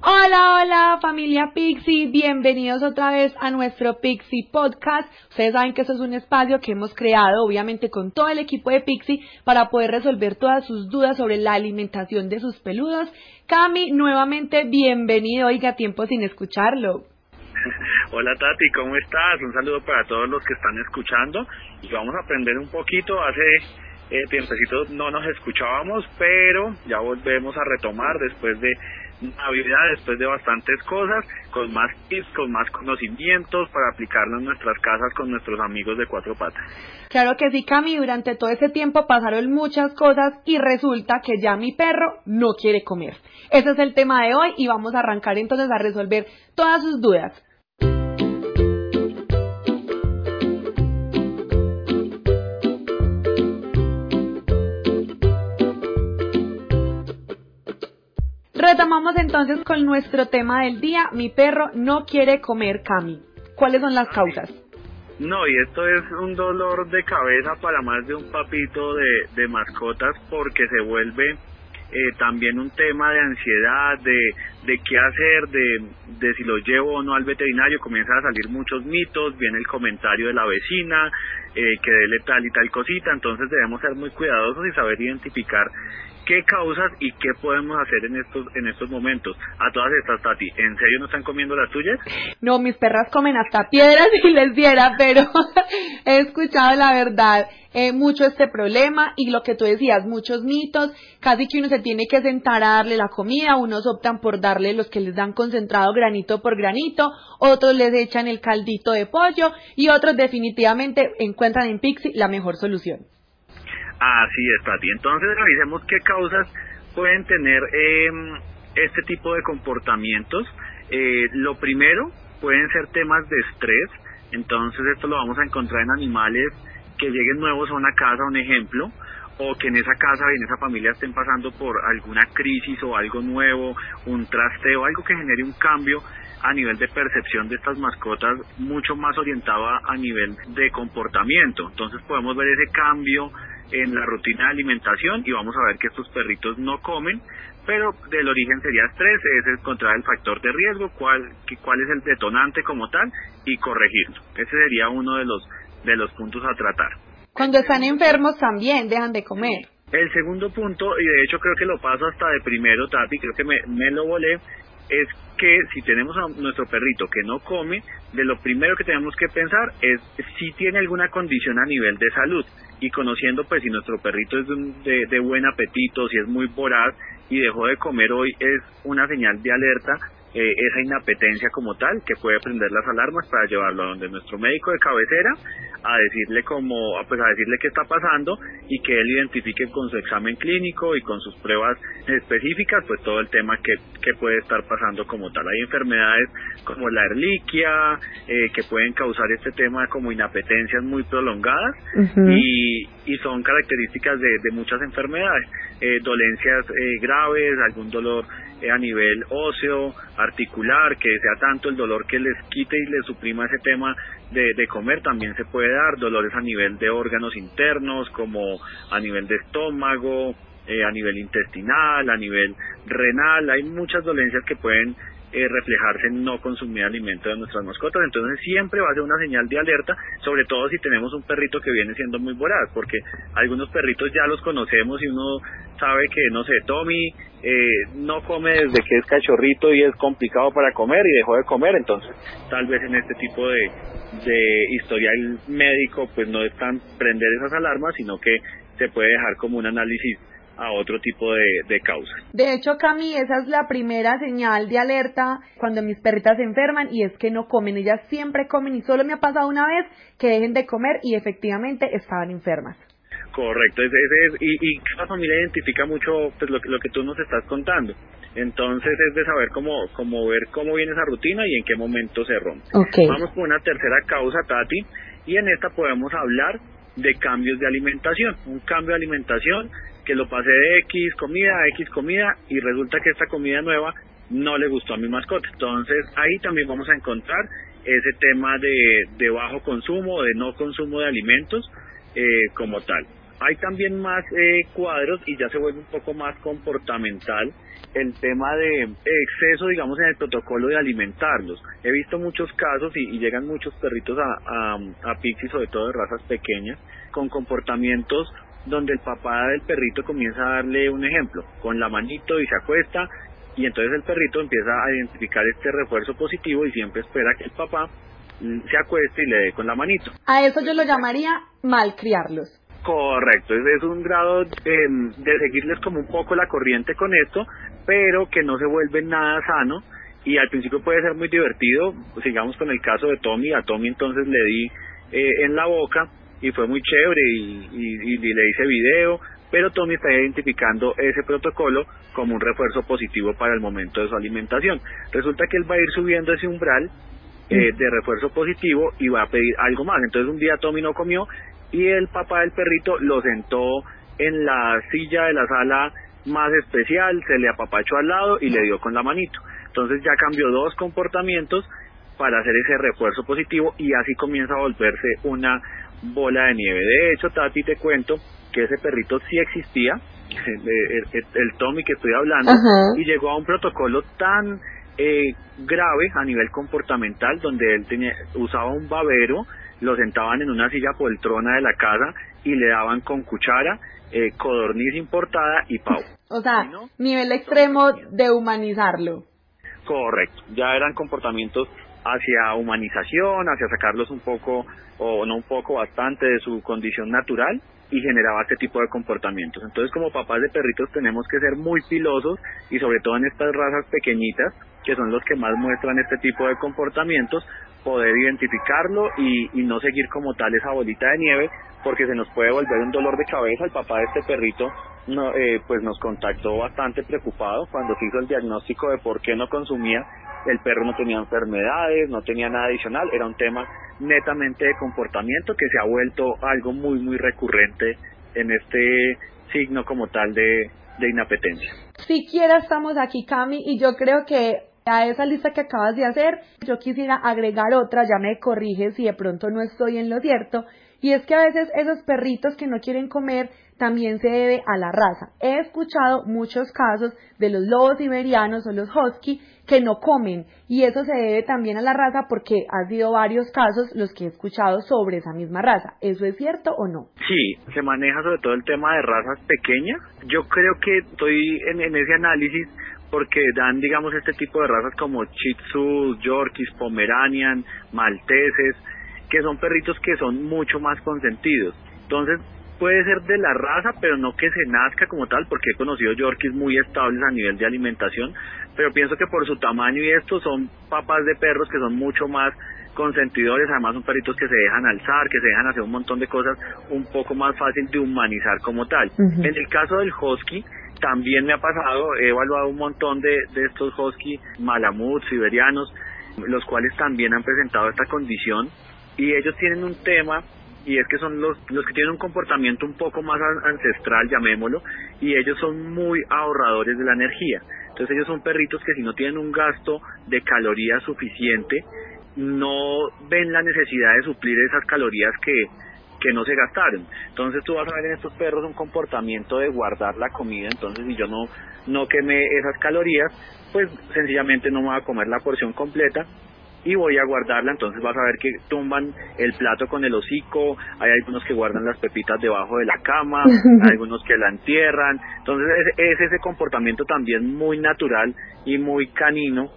Hola, hola familia Pixie, bienvenidos otra vez a nuestro Pixie Podcast. Ustedes saben que eso es un espacio que hemos creado obviamente con todo el equipo de Pixie para poder resolver todas sus dudas sobre la alimentación de sus peludos. Cami, nuevamente bienvenido, oiga, tiempo sin escucharlo. Hola Tati, ¿cómo estás? Un saludo para todos los que están escuchando y vamos a aprender un poquito. Hace eh, no nos escuchábamos, pero ya volvemos a retomar después de Navidad, después de bastantes cosas, con más tips, con más conocimientos para aplicarlo en nuestras casas con nuestros amigos de cuatro patas. Claro que sí, Cami, durante todo ese tiempo pasaron muchas cosas y resulta que ya mi perro no quiere comer. Ese es el tema de hoy y vamos a arrancar entonces a resolver todas sus dudas. Retomamos entonces con nuestro tema del día. Mi perro no quiere comer, Cami. ¿Cuáles son las causas? No, y esto es un dolor de cabeza para más de un papito de, mascotas porque se vuelve eh, también un tema de ansiedad, de, de qué hacer, de si lo llevo o no al veterinario, comienzan a salir muchos mitos, viene el comentario de la vecina, eh, que dele tal y tal cosita, entonces debemos ser muy cuidadosos y saber identificar qué causas y qué podemos hacer en estos en estos momentos. A todas estas, Tati, ¿en serio no están comiendo las tuyas? No, mis perras comen hasta piedras si les diera, pero he escuchado la verdad eh, mucho este problema y lo que tú decías, muchos mitos, casi que uno se tiene que sentar a darle la comida, unos optan por darle los que les dan concentrado granito por granito, otros les echan el caldito de pollo y otros definitivamente encuentran en Pixie la mejor solución. Así es, Tati. Entonces revisemos qué causas pueden tener eh, este tipo de comportamientos. Eh, lo primero pueden ser temas de estrés. Entonces esto lo vamos a encontrar en animales que lleguen nuevos a una casa, un ejemplo, o que en esa casa y en esa familia estén pasando por alguna crisis o algo nuevo, un trasteo, algo que genere un cambio a nivel de percepción de estas mascotas mucho más orientado a, nivel de comportamiento. Entonces podemos ver ese cambio en la rutina de alimentación y vamos a ver que estos perritos no comen, pero del origen sería estrés, es encontrar el factor de riesgo, cuál, cuál es el detonante como tal y corregirlo. Ese sería uno de los, de los puntos a tratar. Cuando están enfermos también dejan de comer. El segundo punto, y de hecho creo que lo paso hasta de primero, Tati, creo que me, me lo volé, es que si tenemos a nuestro perrito que no come, de lo primero que tenemos que pensar es si tiene alguna condición a nivel de salud. Y conociendo pues si nuestro perrito es de, de buen apetito, si es muy voraz y dejó de comer hoy, es una señal de alerta eh, esa inapetencia como tal que puede prender las alarmas para llevarlo a donde nuestro médico de cabecera a decirle como pues a decirle qué está pasando y que él identifique con su examen clínico y con sus pruebas específicas pues todo el tema que, que puede estar pasando como tal. Hay enfermedades como la erliquia eh, que pueden causar este tema como inapetencias muy prolongadas y, y son características de, de muchas enfermedades, eh, dolencias eh, graves, algún dolor a nivel óseo, articular, que sea tanto el dolor que les quite y les suprima ese tema de, de comer, también se puede dar. Dolores a nivel de órganos internos, como a nivel de estómago, eh, a nivel intestinal, a nivel renal, hay muchas dolencias que pueden eh, reflejarse en no consumir alimento de nuestras mascotas. Entonces siempre va a ser una señal de alerta, sobre todo si tenemos un perrito que viene siendo muy voraz, porque algunos perritos ya los conocemos y uno sabe que, no sé, Tommy eh, no come desde que es cachorrito y es complicado para comer y dejó de comer, entonces tal vez en este tipo de, de historial médico pues no es tan prender esas alarmas, sino que se puede dejar como un análisis a otro tipo de, de causas. De hecho, Cami, esa es la primera señal de alerta cuando mis perritas se enferman y es que no comen. Ellas siempre comen y solo me ha pasado una vez que dejen de comer y efectivamente estaban enfermas. Correcto, ese, es, y, y cada familia identifica mucho pues lo, que- lo que tú nos estás contando. Entonces es de saber cómo, cómo ver cómo viene esa rutina y en qué momento se rompe. Vamos con una tercera causa, Tati, y en esta podemos hablar de cambios de alimentación. Un cambio de alimentación que lo pasé de X comida a X comida y resulta que esta comida nueva no le gustó a mi mascota. Entonces ahí también vamos a encontrar ese tema de, bajo consumo, de no consumo de alimentos eh, como tal. Hay también más eh, cuadros y ya se vuelve un poco más comportamental el tema de exceso, digamos, en el protocolo de alimentarlos. He visto muchos casos y, llegan muchos perritos a, a, sobre todo de razas pequeñas, con comportamientos donde el papá del perrito comienza a darle un ejemplo, con la manito y se acuesta, y entonces el perrito empieza a identificar este refuerzo positivo y siempre espera que el papá se acueste y le dé con la manito. A eso yo lo llamaría malcriarlos. Correcto, es, un grado em, de seguirles como un poco la corriente con esto, pero que no se vuelve nada sano y al principio puede ser muy divertido, sigamos con el caso de Tommy, a Tommy entonces le di eh, en la boca y fue muy chévere y, y, le hice video, pero Tommy está identificando ese protocolo como un refuerzo positivo para el momento de su alimentación. Resulta que él va a ir subiendo ese umbral eh, de refuerzo positivo y va a pedir algo más. Entonces un día Tommy no comió y el papá del perrito lo sentó en la silla de la sala más especial, se le apapachó al lado y le dio con la manito. Entonces ya cambió dos comportamientos para hacer ese refuerzo positivo y así comienza a volverse una bola de nieve. De hecho, Tati, te cuento que ese perrito sí existía, el, Tommy que estoy hablando, y llegó a un protocolo tan eh, grave a nivel comportamental donde él tenía, usaba un babero, lo sentaban en una silla poltrona de la casa y le daban con cuchara eh, codorniz importada y pau. O sea, nivel extremo de humanizarlo. Correcto, ya eran comportamientos hacia humanización, hacia sacarlos un poco, o no un poco, bastante de su condición natural y generaba este tipo de comportamientos. Entonces, como papás de perritos tenemos que ser muy pilosos y sobre todo en estas razas pequeñitas, que son los que más muestran este tipo de comportamientos, poder identificarlo y, y no seguir como tal esa bolita de nieve, porque se nos puede volver un dolor de cabeza. El papá de este perrito no, eh, pues nos contactó bastante preocupado cuando se hizo el diagnóstico de por qué no consumía el perro no tenía enfermedades, no tenía nada adicional, era un tema netamente de comportamiento que se ha vuelto algo muy, muy recurrente en este signo como tal de, de inapetencia. Siquiera estamos aquí, Cami, y yo creo que a esa lista que acabas de hacer, yo quisiera agregar otra, ya me corriges si de pronto no estoy en lo cierto, y es que a veces esos perritos que no quieren comer también se debe a la raza. He escuchado muchos casos de los lobos siberianos o los husky que no comen y eso se debe también a la raza porque ha sido varios casos los que he escuchado sobre esa misma raza. ¿Eso es cierto o no? Sí, se maneja sobre todo el tema de razas pequeñas. Yo creo que estoy en, ese análisis porque dan, digamos, este tipo de razas como Shih Tzu, Yorkies, Pomeranian, Malteses, que son perritos que son mucho más consentidos. Entonces, puede ser de la raza, pero no que se nazca como tal, porque he conocido Yorkies muy estables a nivel de alimentación, pero pienso que por su tamaño y esto son papas de perros que son mucho más consentidores, además son perritos que se dejan alzar, que se dejan hacer un montón de cosas un poco más fácil de humanizar como tal. En el caso del husky, también me ha pasado, he evaluado un montón de, de estos husky malamuts, siberianos, los cuales también han presentado esta condición y ellos tienen un tema y es que son los, los que tienen un comportamiento un poco más ancestral, llamémoslo, y ellos son muy ahorradores de la energía. Entonces ellos son perritos que si no tienen un gasto de calorías suficiente, no ven la necesidad de suplir esas calorías que, que no se gastaron. Entonces tú vas a ver en estos perros un comportamiento de guardar la comida, entonces si yo no, no quemé esas calorías, pues sencillamente no me voy a comer la porción completa y voy a guardarla, entonces vas a ver que tumban el plato con el hocico, hay algunos que guardan las pepitas debajo de la cama, hay algunos que la entierran, entonces es, ese comportamiento también muy natural y muy canino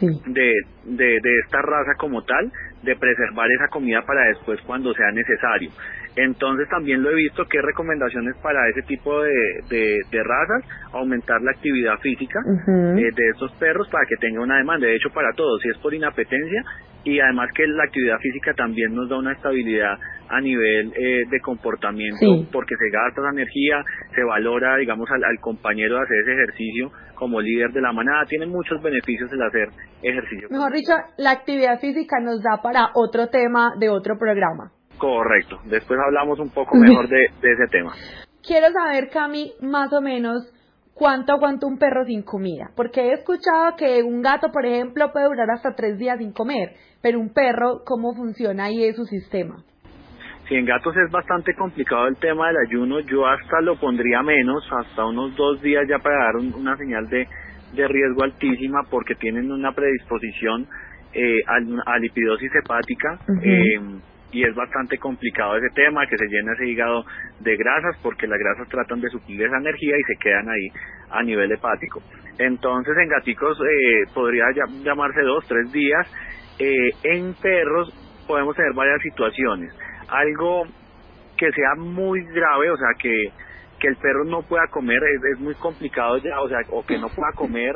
de, de, de esta raza como tal, de preservar esa comida para después cuando sea necesario. Entonces también lo he visto que recomendaciones para ese tipo de, de, razas, aumentar la actividad física eh, de estos perros para que tenga una demanda, de hecho para todos, si es por inapetencia y además que la actividad física también nos da una estabilidad a nivel eh, de comportamiento porque se gasta esa energía, se valora digamos al, al compañero de hacer ese ejercicio como líder de la manada, tiene muchos beneficios el hacer ejercicio. Mejor dicho, la actividad física nos da para otro tema de otro programa. Correcto. Después hablamos un poco mejor de, ese tema. Quiero saber, Cami, más o menos ¿cuánto aguanta un perro sin comida? Porque he escuchado que un gato, por ejemplo, puede durar hasta tres días sin comer, pero un perro, ¿cómo funciona ahí es su sistema? Si en gatos es bastante complicado el tema del ayuno, yo hasta lo pondría menos, hasta unos dos días ya para dar una señal de, de riesgo altísima porque tienen una predisposición eh, a, lipidosis hepática. eh, y es bastante complicado ese tema, que se llena ese hígado de grasas porque las grasas tratan de suplir esa energía y se quedan ahí a nivel hepático. Entonces en gaticos eh, podría llamarse dos, tres días. Eh, en perros podemos tener varias situaciones. Algo que sea muy grave, o sea, que, que el perro no pueda comer, es, es muy complicado ya, o sea, o que no pueda comer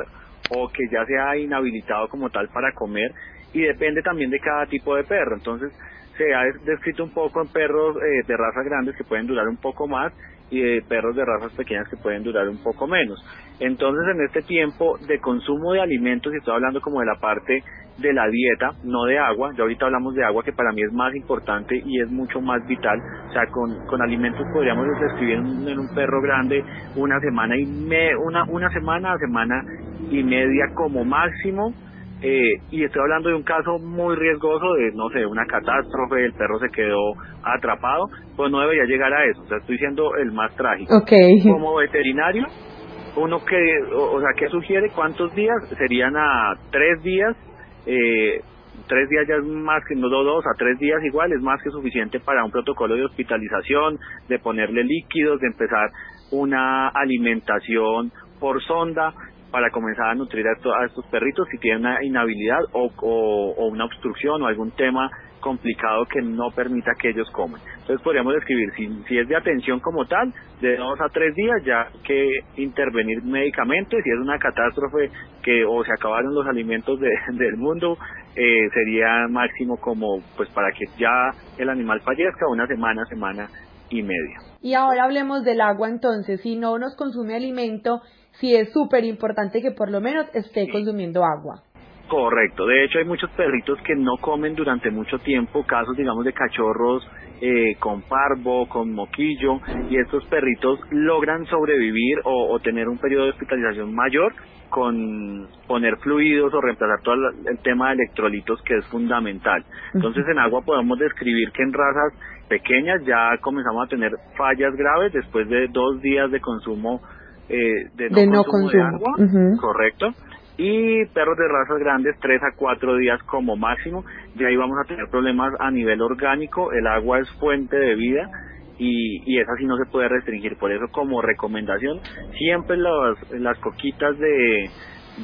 o que ya sea inhabilitado como tal para comer y depende también de cada tipo de perro. Entonces, se ha descrito un poco en perros eh, de razas grandes que pueden durar un poco más y de perros de razas pequeñas que pueden durar un poco menos. Entonces, en este tiempo de consumo de alimentos, y estoy hablando como de la parte de la dieta, no de agua, ya ahorita hablamos de agua que para mí es más importante y es mucho más vital, o sea, con, con alimentos podríamos describir en, en un perro grande una semana y me, una, una semana, semana y media como máximo, eh, y estoy hablando de un caso muy riesgoso de, no sé, una catástrofe, el perro se quedó atrapado, pues no debería llegar a eso, o sea, estoy siendo el más trágico. Como veterinario, uno que, o, sea, ¿qué sugiere? ¿Cuántos días? Serían a tres días, eh, tres días ya es más que, no dos, a tres días igual, es más que suficiente para un protocolo de hospitalización, de ponerle líquidos, de empezar una alimentación por sonda, para comenzar a nutrir a, estos perritos si tienen una inhabilidad o, o, una obstrucción o algún tema complicado que no permita que ellos coman. Entonces podríamos describir, si, si es de atención como tal, de dos a tres días ya que intervenir médicamente, si es una catástrofe que o se acabaron los alimentos de, del mundo, eh, sería máximo como pues para que ya el animal fallezca una semana, semana y media. Y ahora hablemos del agua entonces, si no nos consume alimento, sí es súper importante que por lo menos esté consumiendo agua. Correcto, de hecho hay muchos perritos que no comen durante mucho tiempo, casos digamos de cachorros eh, con parvo, con moquillo, y estos perritos logran sobrevivir o, tener un periodo de hospitalización mayor con poner fluidos o reemplazar todo el, tema de electrolitos que es fundamental. Entonces en agua podemos describir que en razas pequeñas ya comenzamos a tener fallas graves después de dos días de consumo eh, de no consumo, de agua, correcto, y perros de razas grandes tres a cuatro días como máximo, de ahí vamos a tener problemas a nivel orgánico, el agua es fuente de vida y, y esa sí no se puede restringir, por eso como recomendación siempre las, las coquitas de,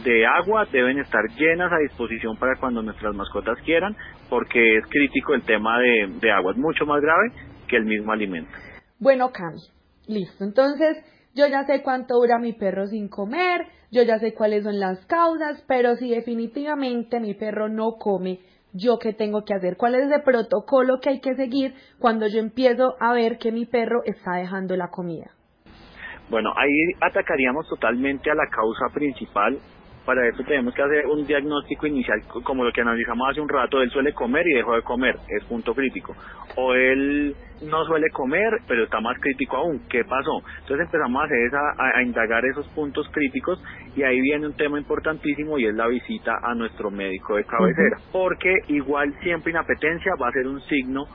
de agua deben estar llenas a disposición para cuando nuestras mascotas quieran, porque es crítico el tema de, de agua, es mucho más grave que el mismo alimento. Bueno, Cami, listo. Entonces, yo ya sé cuánto dura mi perro sin comer, yo ya sé cuáles son las causas, pero si definitivamente mi perro no come, ¿yo qué tengo que hacer? ¿Cuál es el protocolo que hay que seguir cuando yo empiezo a ver que mi perro está dejando la comida? Bueno, ahí atacaríamos totalmente a la causa principal para eso tenemos que hacer un diagnóstico inicial, como lo que analizamos hace un rato, él suele comer y dejó de comer, es punto crítico. O él no suele comer, pero está más crítico aún, ¿qué pasó? Entonces empezamos a hacer esa, a, indagar esos puntos críticos y ahí viene un tema importantísimo y es la visita a nuestro médico de cabecera, porque igual siempre inapetencia va a ser un signo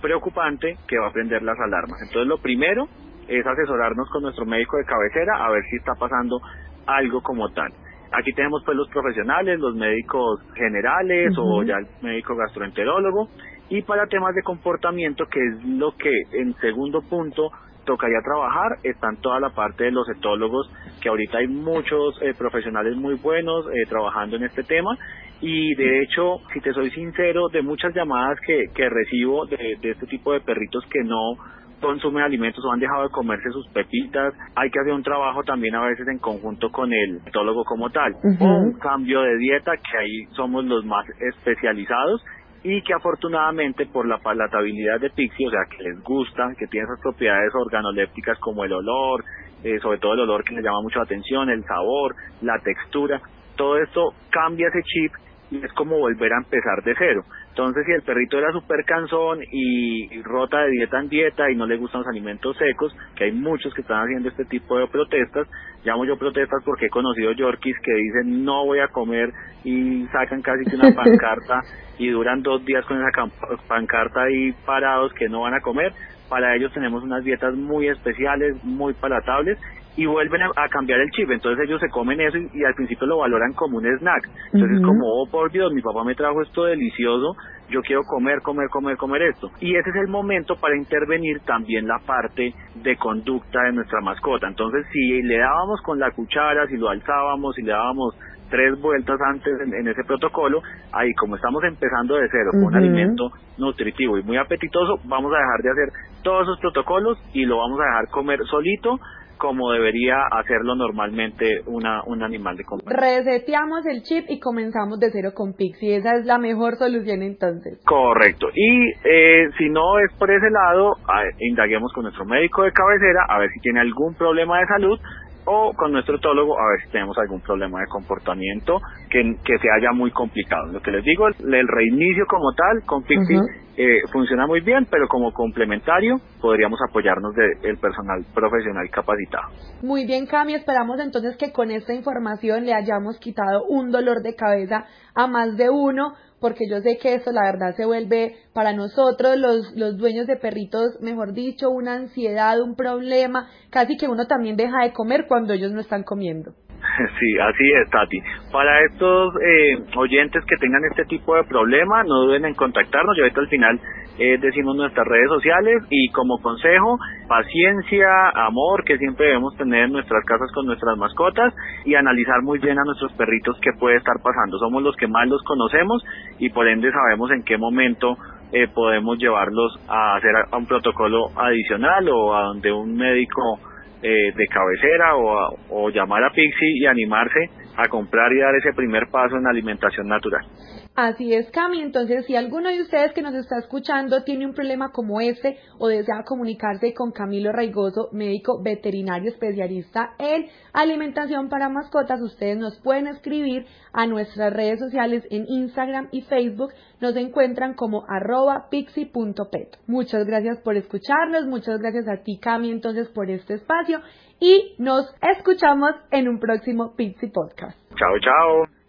preocupante que va a prender las alarmas. Entonces lo primero es asesorarnos con nuestro médico de cabecera a ver si está pasando algo como tal. Aquí tenemos pues los profesionales, los médicos generales o ya el médico gastroenterólogo. Y para temas de comportamiento que es lo que en segundo punto tocaría trabajar están toda la parte de los etólogos que ahorita hay muchos eh, profesionales muy buenos eh, trabajando en este tema. Y de hecho si te soy sincero de muchas llamadas que, que recibo de, de este tipo de perritos que no consumen alimentos o han dejado de comerse sus pepitas. Hay que hacer un trabajo también a veces en conjunto con el etólogo como tal. O un cambio de dieta, que ahí somos los más especializados y que afortunadamente por la palatabilidad de Pixie, o sea, que les gusta, que tiene esas propiedades organolépticas como el olor, eh, sobre todo el olor que les llama mucho la atención, el sabor, la textura, todo esto cambia ese chip y es como volver a empezar de cero. Entonces, si el perrito era súper cansón y rota de dieta en dieta y no le gustan los alimentos secos, que hay muchos que están haciendo este tipo de protestas, llamo yo protestas porque he conocido yorkies que dicen no voy a comer y sacan casi que una pancarta y duran dos días con esa pancarta ahí parados que no van a comer. Para ellos tenemos unas dietas muy especiales, muy palatables y vuelven a, cambiar el chip. Entonces ellos se comen eso y, al principio lo valoran como un snack. Entonces como, oh por Dios, mi papá me trajo esto delicioso, yo quiero comer, comer, comer, comer esto. Y ese es el momento para intervenir también la parte de conducta de nuestra mascota. Entonces si le dábamos con la cuchara, si lo alzábamos, si le dábamos tres vueltas antes en, ese protocolo, ahí como estamos empezando de cero con un alimento nutritivo y muy apetitoso, vamos a dejar de hacer todos esos protocolos y lo vamos a dejar comer solito como debería hacerlo normalmente una, un animal de compañía. Reseteamos el chip y comenzamos de cero con Pixie. Esa es la mejor solución entonces. Correcto. Y eh, si no es por ese lado, indaguemos con nuestro médico de cabecera a ver si tiene algún problema de salud o con nuestro etólogo a ver si tenemos algún problema de comportamiento que, que se haya muy complicado. Lo que les digo, el reinicio como tal con Pixie eh, funciona muy bien, pero como complementario podríamos apoyarnos del personal profesional capacitado. Muy bien, Cami, esperamos entonces que con esta información le hayamos quitado un dolor de cabeza a más de uno porque yo sé que eso la verdad se vuelve para nosotros los, los dueños de perritos, mejor dicho, una ansiedad, un problema, casi que uno también deja de comer cuando ellos no están comiendo. Sí, así es, Tati. Para estos eh, oyentes que tengan este tipo de problema, no duden en contactarnos. Yo ahorita al final eh, decimos nuestras redes sociales y como consejo, paciencia, amor que siempre debemos tener en nuestras casas con nuestras mascotas y analizar muy bien a nuestros perritos qué puede estar pasando. Somos los que más los conocemos y por ende sabemos en qué momento eh, podemos llevarlos a hacer a un protocolo adicional o a donde un médico eh, de cabecera o, o llamar a Pixie y animarse a comprar y dar ese primer paso en alimentación natural. Así es, Cami. Entonces, si alguno de ustedes que nos está escuchando tiene un problema como este o desea comunicarse con Camilo Raigoso, médico veterinario especialista en alimentación para mascotas, ustedes nos pueden escribir a nuestras redes sociales en Instagram y Facebook. Nos encuentran como arroba pixie.pet. Muchas gracias por escucharnos. Muchas gracias a ti, Cami, entonces, por este espacio. Y nos escuchamos en un próximo Pixie Podcast. Chao, chao.